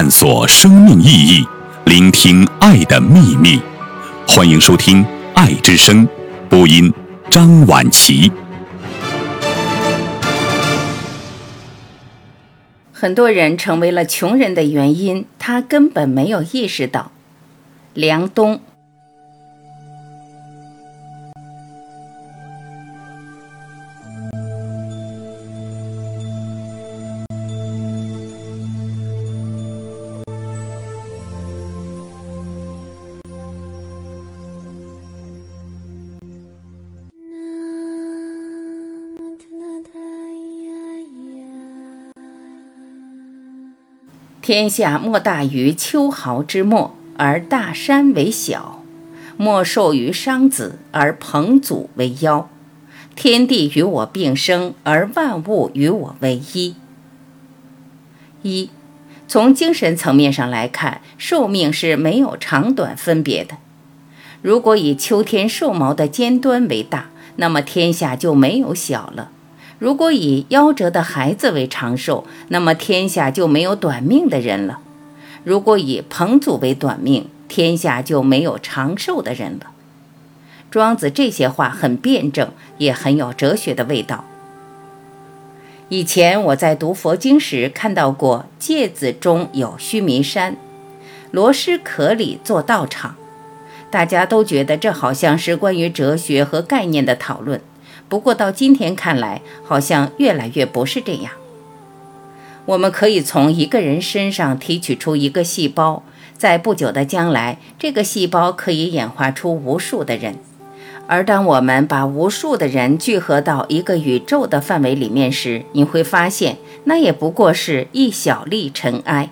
探索生命意义，聆听爱的秘密。欢迎收听《爱之声》，播音张婉琪。很多人成为了穷人的原因，他根本没有意识到。梁冬。天下莫大于秋毫之末，而大山为小；莫寿于商子，而彭祖为夭。天地与我并生，而万物与我为一。一，从精神层面上来看，寿命是没有长短分别的。如果以秋天寿毛的尖端为大，那么天下就没有小了。如果以夭折的孩子为长寿，那么天下就没有短命的人了；如果以彭祖为短命，天下就没有长寿的人了。庄子这些话很辩证，也很有哲学的味道。以前我在读佛经时看到过，芥子中有须弥山，罗师可里做道场，大家都觉得这好像是关于哲学和概念的讨论。不过到今天看来，好像越来越不是这样。我们可以从一个人身上提取出一个细胞，在不久的将来，这个细胞可以演化出无数的人。而当我们把无数的人聚合到一个宇宙的范围里面时，你会发现，那也不过是一小粒尘埃。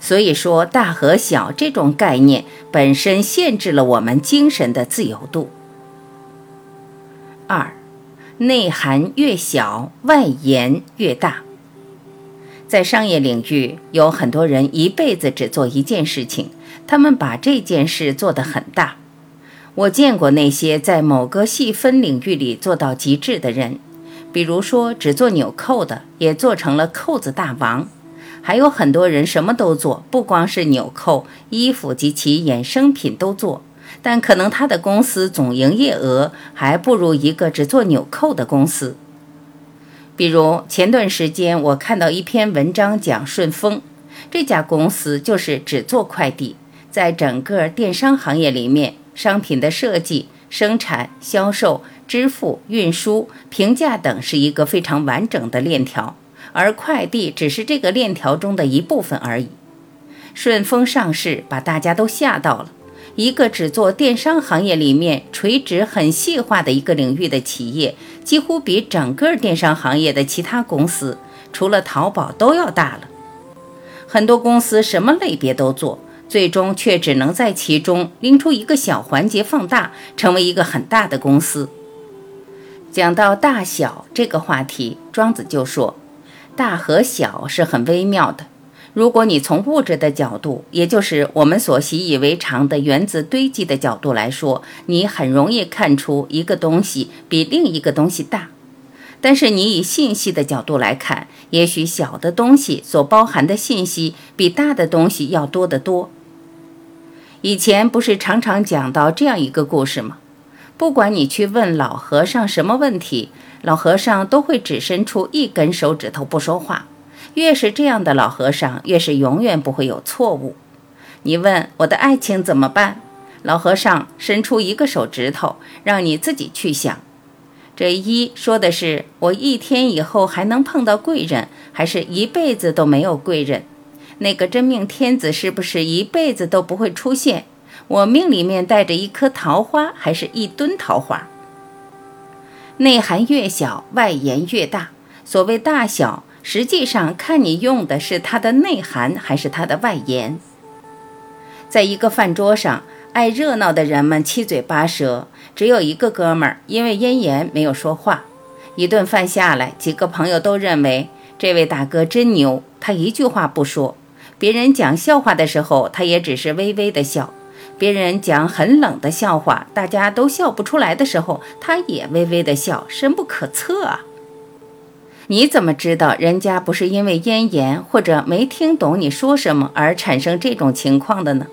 所以说，大和小这种概念本身限制了我们精神的自由度。二。内涵越小，外延越大。在商业领域，有很多人一辈子只做一件事情，他们把这件事做得很大。我见过那些在某个细分领域里做到极致的人，比如说只做纽扣的，也做成了扣子大王。还有很多人什么都做，不光是纽扣、衣服及其衍生品都做。但可能他的公司总营业额还不如一个只做纽扣的公司。比如前段时间我看到一篇文章讲顺丰这家公司，就是只做快递，在整个电商行业里面，商品的设计、生产、销售、支付、运输、评价等是一个非常完整的链条，而快递只是这个链条中的一部分而已。顺丰上市，把大家都吓到了。一个只做电商行业里面垂直很细化的一个领域的企业，几乎比整个电商行业的其他公司，除了淘宝都要大了。很多公司什么类别都做，最终却只能在其中拎出一个小环节放大，成为一个很大的公司。讲到大小这个话题，庄子就说，大和小是很微妙的。如果你从物质的角度，也就是我们所习以为常的原子堆积的角度来说，你很容易看出一个东西比另一个东西大。但是你以信息的角度来看，也许小的东西所包含的信息比大的东西要多得多。以前不是常常讲到这样一个故事吗？不管你去问老和尚什么问题，老和尚都会只伸出一根手指头不说话。越是这样的老和尚，越是永远不会有错误。你问我的爱情怎么办？老和尚伸出一个手指头，让你自己去想。这一说的是我一天以后还能碰到贵人，还是一辈子都没有贵人？那个真命天子是不是一辈子都不会出现？我命里面带着一颗桃花，还是一吨桃花？内涵越小，外延越大。所谓大小。实际上，看你用的是它的内涵还是它的外延。在一个饭桌上，爱热闹的人们七嘴八舌，只有一个哥们儿因为咽炎没有说话。一顿饭下来，几个朋友都认为这位大哥真牛，他一句话不说。别人讲笑话的时候，他也只是微微的笑；别人讲很冷的笑话，大家都笑不出来的时候，他也微微的笑，深不可测啊。你怎么知道人家不是因为咽炎或者没听懂你说什么而产生这种情况的呢？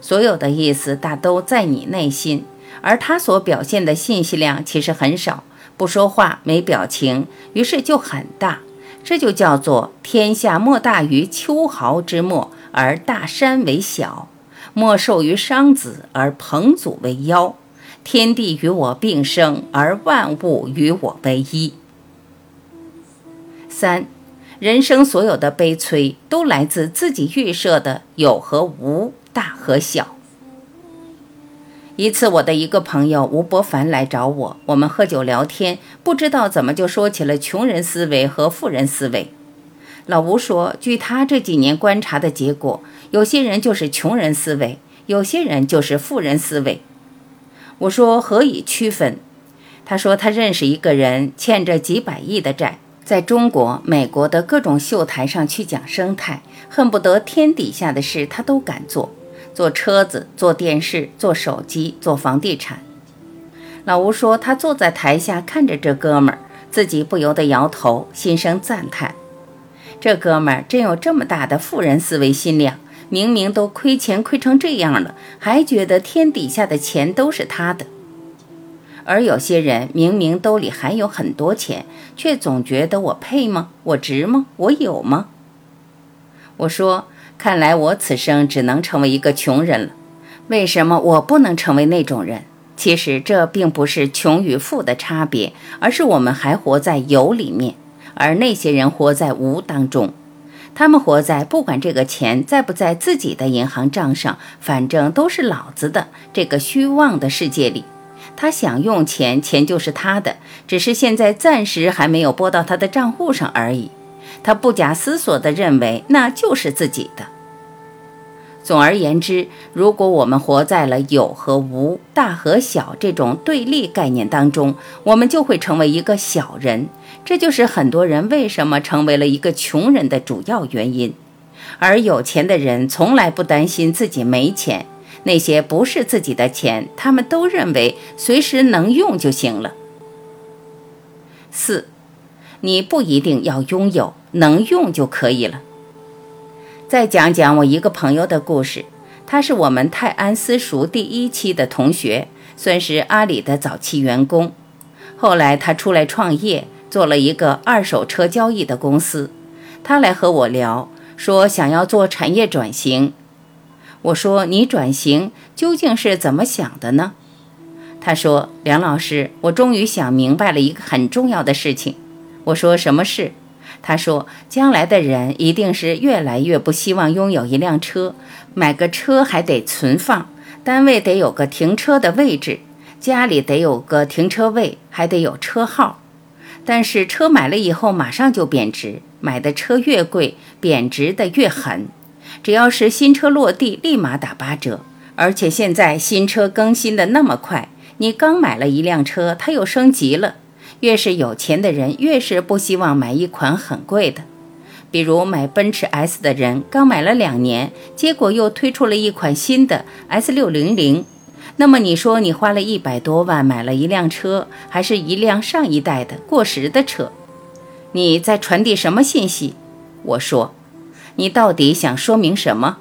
所有的意思大都在你内心，而他所表现的信息量其实很少，不说话，没表情，于是就很大。这就叫做天下莫大于秋毫之末，而大山为小；莫寿于商子，而彭祖为妖。天地与我并生，而万物与我为一。三，人生所有的悲催，都来自自己预设的有和无、大和小。一次，我的一个朋友吴伯凡来找我，我们喝酒聊天，不知道怎么就说起了穷人思维和富人思维。老吴说，据他这几年观察的结果，有些人就是穷人思维，有些人就是富人思维。我说何以区分？他说他认识一个人，欠着几百亿的债，在中国、美国的各种秀台上去讲生态，恨不得天底下的事他都敢做，做车子、做电视、做手机、做房地产。老吴说他坐在台下看着这哥们儿，自己不由得摇头，心生赞叹：这哥们儿真有这么大的富人思维心量。明明都亏钱亏成这样了，还觉得天底下的钱都是他的；而有些人明明兜里还有很多钱，却总觉得我配吗？我值吗？我有吗？我说，看来我此生只能成为一个穷人了。为什么我不能成为那种人？其实这并不是穷与富的差别，而是我们还活在有里面，而那些人活在无当中。他们活在不管这个钱在不在自己的银行账上，反正都是老子的这个虚妄的世界里。他想用钱，钱就是他的，只是现在暂时还没有拨到他的账户上而已。他不假思索地认为那就是自己的。总而言之，如果我们活在了有和无、大和小这种对立概念当中，我们就会成为一个小人。这就是很多人为什么成为了一个穷人的主要原因。而有钱的人从来不担心自己没钱，那些不是自己的钱，他们都认为随时能用就行了。四，你不一定要拥有，能用就可以了。再讲讲我一个朋友的故事，他是我们泰安私塾第一期的同学，算是阿里的早期员工。后来他出来创业，做了一个二手车交易的公司。他来和我聊，说想要做产业转型。我说你转型究竟是怎么想的呢？他说梁老师，我终于想明白了一个很重要的事情。我说什么事？他说：“将来的人一定是越来越不希望拥有一辆车，买个车还得存放，单位得有个停车的位置，家里得有个停车位，还得有车号。但是车买了以后马上就贬值，买的车越贵，贬值的越狠。只要是新车落地，立马打八折。而且现在新车更新的那么快，你刚买了一辆车，它又升级了。”越是有钱的人，越是不希望买一款很贵的。比如买奔驰 S 的人，刚买了两年，结果又推出了一款新的 S 六零零。那么你说，你花了一百多万买了一辆车，还是一辆上一代的过时的车？你在传递什么信息？我说，你到底想说明什么？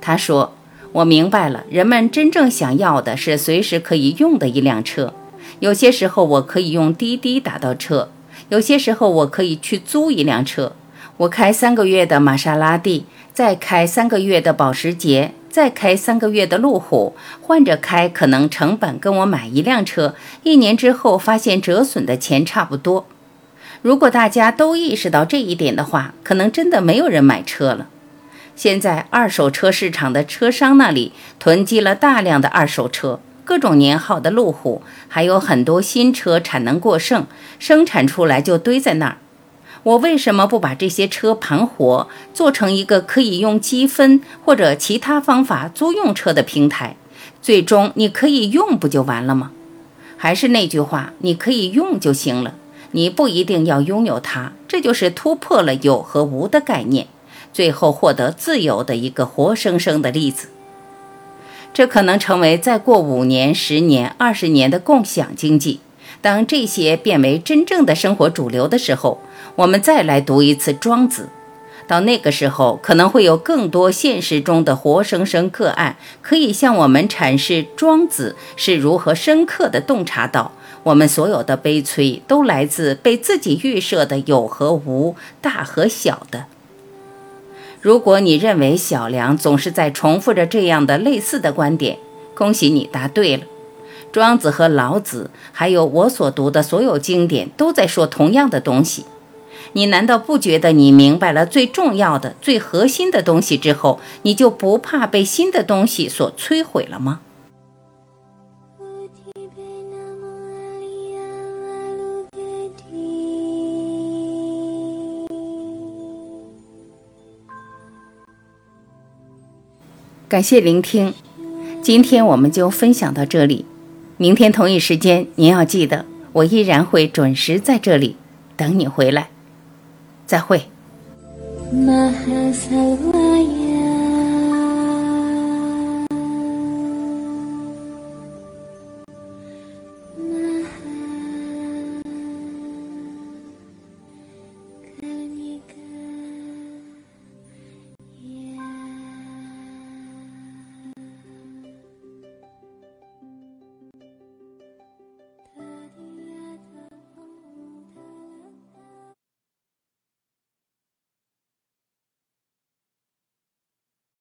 他说，我明白了，人们真正想要的是随时可以用的一辆车。有些时候我可以用滴滴打到车，有些时候我可以去租一辆车。我开三个月的玛莎拉蒂，再开三个月的保时捷，再开三个月的路虎，换着开，可能成本跟我买一辆车一年之后发现折损的钱差不多。如果大家都意识到这一点的话，可能真的没有人买车了。现在二手车市场的车商那里囤积了大量的二手车。各种年号的路虎，还有很多新车产能过剩，生产出来就堆在那儿。我为什么不把这些车盘活，做成一个可以用积分或者其他方法租用车的平台？最终你可以用不就完了吗？还是那句话，你可以用就行了，你不一定要拥有它。这就是突破了有和无的概念，最后获得自由的一个活生生的例子。这可能成为再过五年、十年、二十年的共享经济，当这些变为真正的生活主流的时候，我们再来读一次《庄子》。到那个时候，可能会有更多现实中的活生生个案，可以向我们阐释庄子是如何深刻的洞察到，我们所有的悲催都来自被自己预设的有和无、大和小的。如果你认为小梁总是在重复着这样的类似的观点，恭喜你答对了。庄子和老子，还有我所读的所有经典，都在说同样的东西。你难道不觉得你明白了最重要的、最核心的东西之后，你就不怕被新的东西所摧毁了吗？感谢聆听，今天我们就分享到这里。明天同一时间，您要记得，我依然会准时在这里等你回来。再会。